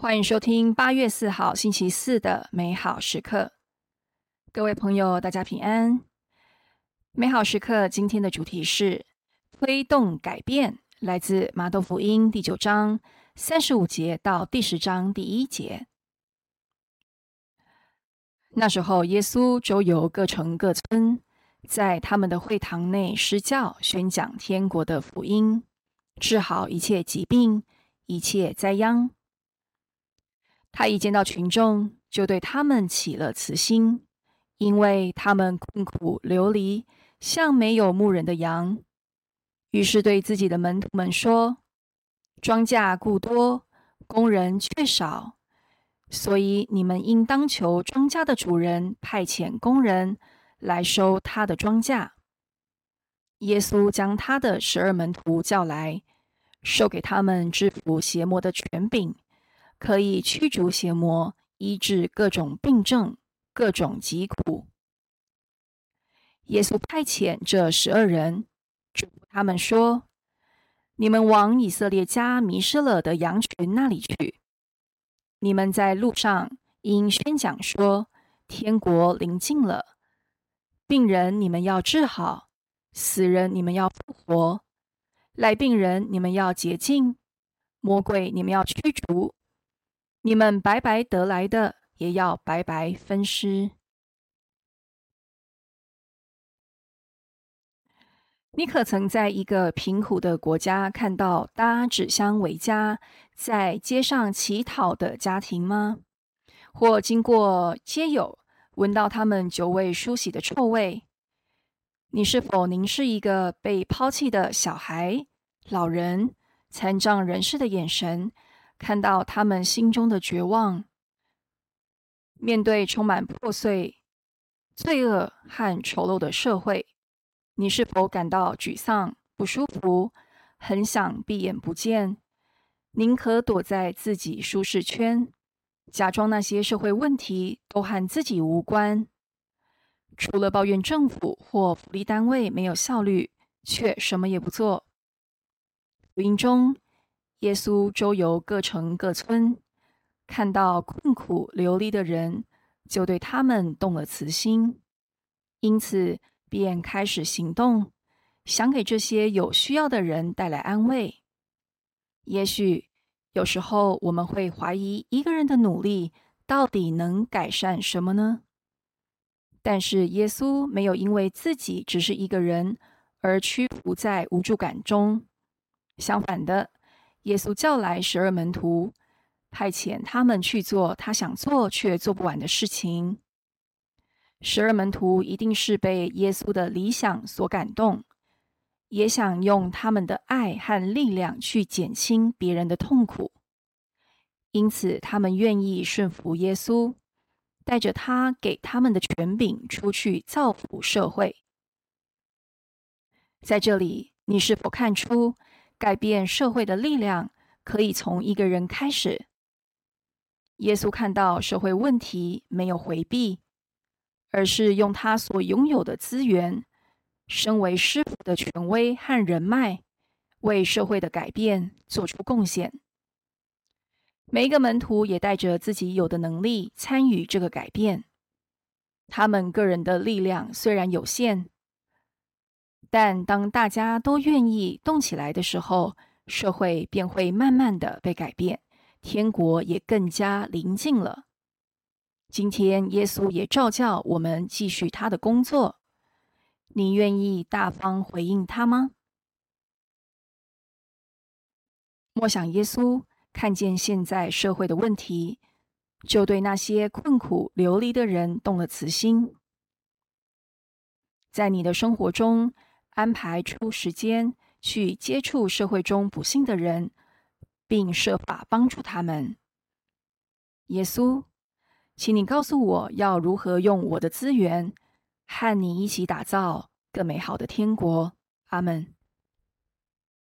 欢迎收听八月四号星期四的美好时刻，各位朋友，大家平安。美好时刻今天的主题是推动改变，来自马窦福音第九章三十五节到第十章第一节。那时候，耶稣周游各城各村，在他们的会堂内施教，宣讲天国的福音，治好一切疾病、一切灾殃。他一见到群众，就对他们起了慈心，因为他们困苦流离，像没有牧人的羊。于是对自己的门徒们说：“庄稼故多，工人却少，所以你们应当求庄稼的主人派遣工人来收他的庄稼。”耶稣将他的十二门徒叫来，授给他们制服邪魔的权柄。可以驱逐邪魔，医治各种病症、各种疾苦。耶稣派遣这十二人，嘱咐他们说：“你们往以色列家迷失了的羊群那里去。你们在路上应宣讲说，天国临近了。病人你们要治好，死人你们要复活，癞病人你们要洁净，魔鬼你们要驱逐。”你们白白得来的，也要白白分施。你可曾在一个贫苦的国家看到搭纸箱为家在街上乞讨的家庭吗？或经过街友，闻到他们久未梳洗的臭味？你是否凝视一个被抛弃的小孩、老人、残障人士的眼神？看到他们心中的绝望，面对充满破碎、罪恶和丑陋的社会，你是否感到沮丧、不舒服，很想闭眼不见，宁可躲在自己舒适圈，假装那些社会问题都和自己无关？除了抱怨政府或福利单位没有效率，却什么也不做。福音中。耶稣周游各城各村，看到困苦流离的人，就对他们动了慈心，因此便开始行动，想给这些有需要的人带来安慰。也许有时候我们会怀疑一个人的努力到底能改善什么呢？但是耶稣没有因为自己只是一个人而屈服在无助感中，相反的。耶稣叫来十二门徒，派遣他们去做他想做却做不完的事情。十二门徒一定是被耶稣的理想所感动，也想用他们的爱和力量去减轻别人的痛苦，因此他们愿意顺服耶稣，带着他给他们的权柄出去造福社会。在这里，你是否看出？改变社会的力量可以从一个人开始。耶稣看到社会问题，没有回避，而是用他所拥有的资源，身为师傅的权威和人脉，为社会的改变做出贡献。每一个门徒也带着自己有的能力参与这个改变。他们个人的力量虽然有限。但当大家都愿意动起来的时候，社会便会慢慢的被改变，天国也更加临近了。今天，耶稣也照叫我们继续他的工作。你愿意大方回应他吗？默想耶稣看见现在社会的问题，就对那些困苦流离的人动了慈心。在你的生活中，安排出时间去接触社会中不幸的人，并设法帮助他们。耶稣，请你告诉我要如何用我的资源，和你一起打造更美好的天国。阿门。